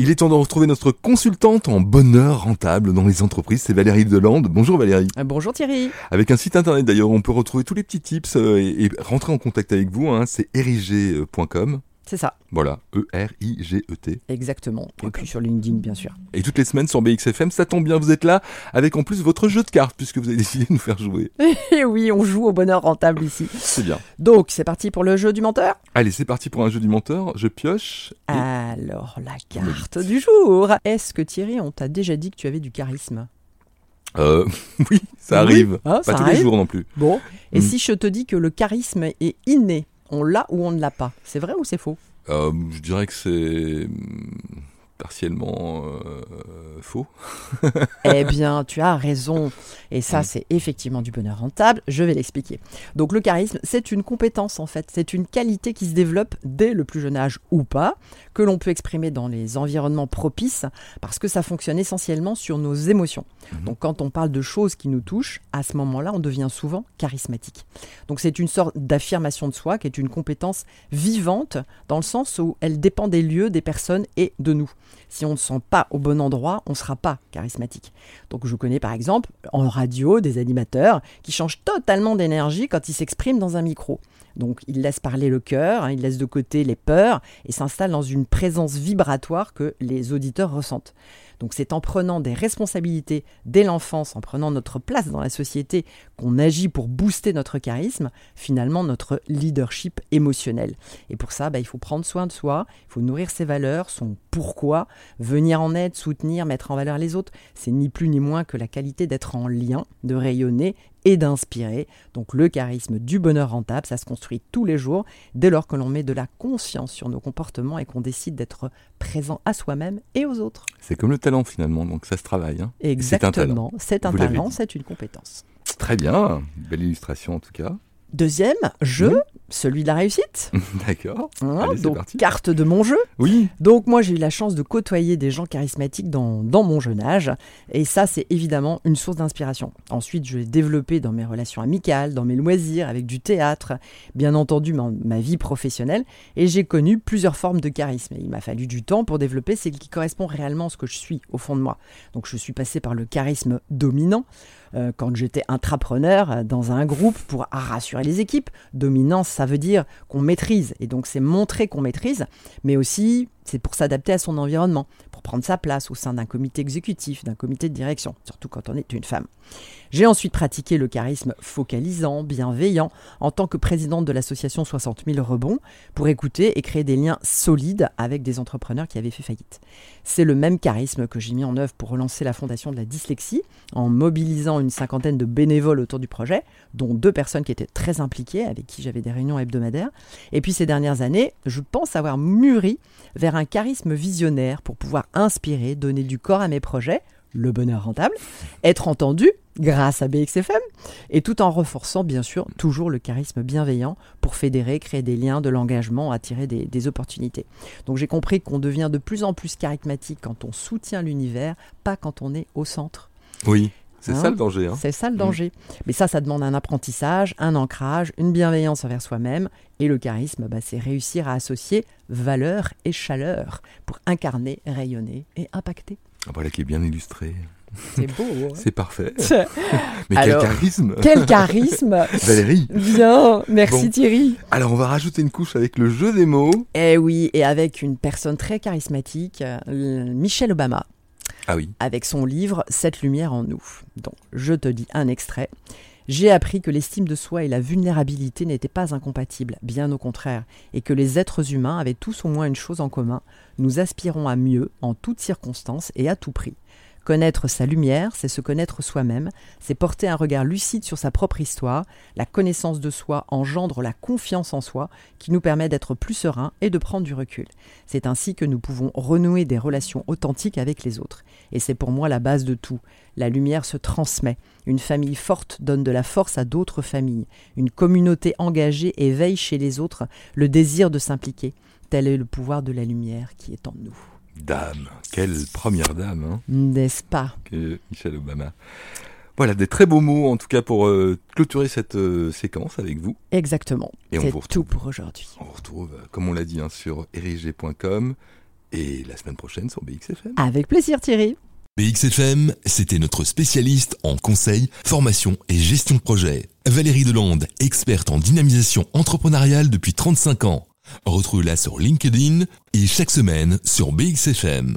Il est temps de retrouver notre consultante en bonheur rentable dans les entreprises, c'est Valérie Delande. Bonjour Valérie. Euh, bonjour Thierry. Avec un site internet d'ailleurs, on peut retrouver tous les petits tips euh, et, rentrer en contact avec vous, hein, c'est erigé.com. C'est ça. Voilà, E-R-I-G-E-T. Exactement. Et puis sur LinkedIn, bien sûr. Et toutes les semaines sur BXFM, ça tombe bien, vous êtes là, avec en plus votre jeu de cartes, puisque vous avez décidé de nous faire jouer. Et oui, on joue au bonheur rentable ici. C'est bien. Donc, c'est parti pour le jeu du menteur? Allez, c'est parti pour un jeu du menteur. Je pioche. et- Alors, la carte du jour. Est-ce que Thierry, on t'a déjà dit que tu avais du charisme? Euh, oui, ça Oui. arrive. Ah, Pas ça tous arrive. les jours non plus. Bon. Et Mm. si je te dis que le charisme est inné? On l'a ou on ne l'a pas. C'est vrai ou c'est faux? Euh, je dirais que c'est hum, partiellement euh, faux. Eh bien, tu as raison. Et ça, Mm. c'est effectivement du bonheur rentable. Je vais l'expliquer. Donc, le charisme, c'est une compétence, en fait. C'est une qualité qui se développe dès le plus jeune âge ou pas, que l'on peut exprimer dans les environnements propices, parce que ça fonctionne essentiellement sur nos émotions. Mhm. Donc, quand on parle de choses qui nous touchent, à ce moment-là, on devient souvent charismatique. Donc, c'est une sorte d'affirmation de soi qui est une compétence vivante, dans le sens où elle dépend des lieux, des personnes et de nous. Si on ne se sent pas au bon endroit, on ne sera pas charismatique. Donc je connais par exemple en radio des animateurs qui changent totalement d'énergie quand ils s'expriment dans un micro. Donc ils laissent parler le cœur, hein, ils laissent de côté les peurs et s'installent dans une présence vibratoire que les auditeurs ressentent. Donc c'est en prenant des responsabilités dès l'enfance, en prenant notre place dans la société, qu'on agit pour booster notre charisme, finalement notre leadership émotionnel. Et pour ça, bah, il faut prendre soin de soi, il faut nourrir ses valeurs, son pourquoi, venir en aide, soutenir, mettre en valeur les autres. C'est ni plus ni moins que la qualité d'être en lien, de rayonner et d'inspirer. Donc le charisme du bonheur rentable, ça se construit tous les jours dès lors que l'on met de la conscience sur nos comportements et qu'on décide d'être présent à soi-même et aux autres. C'est comme le talent finalement, donc ça se travaille. hein. C'est un talent. Exactement, c'est un talent, c'est une compétence. Très bien, belle illustration en tout cas. Deuxième jeu. Celui de la réussite. D'accord. Hein, donc parti. carte de mon jeu. Oui, Donc moi j'ai eu la chance de côtoyer des gens charismatiques dans, dans mon jeune âge et ça c'est évidemment une source d'inspiration. Ensuite je l'ai développé dans mes relations amicales, dans mes loisirs, avec du théâtre, bien entendu ma, ma vie professionnelle et j'ai connu plusieurs formes de charisme. Et il m'a fallu du temps pour développer celle qui correspond réellement à ce que je suis au fond de moi. Donc je suis passé par le charisme dominant euh, quand j'étais intrapreneur euh, dans un groupe pour rassurer les équipes. Dominance ça veut dire qu'on maîtrise et donc c'est montrer qu'on maîtrise mais aussi c'est pour s'adapter à son environnement, pour prendre sa place au sein d'un comité exécutif, d'un comité de direction, surtout quand on est une femme. J'ai ensuite pratiqué le charisme focalisant, bienveillant, en tant que présidente de l'association 60 000 rebonds, pour écouter et créer des liens solides avec des entrepreneurs qui avaient fait faillite. C'est le même charisme que j'ai mis en œuvre pour relancer la fondation de la dyslexie, en mobilisant une cinquantaine de bénévoles autour du projet, dont deux personnes qui étaient très impliquées, avec qui j'avais des réunions hebdomadaires. Et puis ces dernières années, je pense avoir mûri vers un charisme visionnaire pour pouvoir inspirer, donner du corps à mes projets, le bonheur rentable, être entendu grâce à BXFM, et tout en renforçant bien sûr toujours le charisme bienveillant pour fédérer, créer des liens, de l'engagement, attirer des, des opportunités. Donc j'ai compris qu'on devient de plus en plus charismatique quand on soutient l'univers, pas quand on est au centre. oui, c'est Hein ça le danger. hein. C'est ça le danger. Mais ça, ça demande un apprentissage, un ancrage, une bienveillance envers soi-même. Et le charisme, bah, c'est réussir à associer valeur et chaleur pour incarner, rayonner et impacter. Ah, Voilà qui est bien illustré. C'est beau. hein C'est parfait. Mais Alors, quel charisme Quel charisme Valérie Bien, merci Bon. Thierry. Alors on va rajouter une couche avec le jeu des mots. Eh oui, et avec une personne très charismatique, euh, Michelle Obama, Ah avec son livre Cette lumière en nous. Donc, je te dis un extrait. J'ai appris que l'estime de soi et la vulnérabilité n'étaient pas incompatibles, bien au contraire, et que les êtres humains avaient tous au moins une chose en commun, nous aspirons à mieux en toutes circonstances et à tout prix. Connaître sa lumière, c'est se connaître soi-même, c'est porter un regard lucide sur sa propre histoire, la connaissance de soi engendre la confiance en soi qui nous permet d'être plus serein et de prendre du recul. C'est ainsi que nous pouvons renouer des relations authentiques avec les autres. Et c'est pour moi la base de tout. La lumière se transmet. Une famille forte donne de la force à d'autres familles. Une communauté engagée éveille chez les autres le désir de s'impliquer. Tel est le pouvoir de la lumière qui est en nous. Dame, quelle première dame, hein, N'est-ce pas? Que Michelle Obama. Voilà, des très beaux mots en tout cas pour euh, clôturer cette euh, séquence avec vous. Exactement. Et on C'est vous retrouve. tout pour aujourd'hui. On vous retrouve, euh, comme on l'a dit, hein, sur erigé.com, Et la semaine prochaine sur BXFM. Avec plaisir Thierry. BXFM, c'était notre spécialiste en conseil, formation et gestion de projet. Valérie Delande, experte en dynamisation entrepreneuriale depuis 35 ans. Retrouvez-la sur LinkedIn et chaque semaine sur BXFM.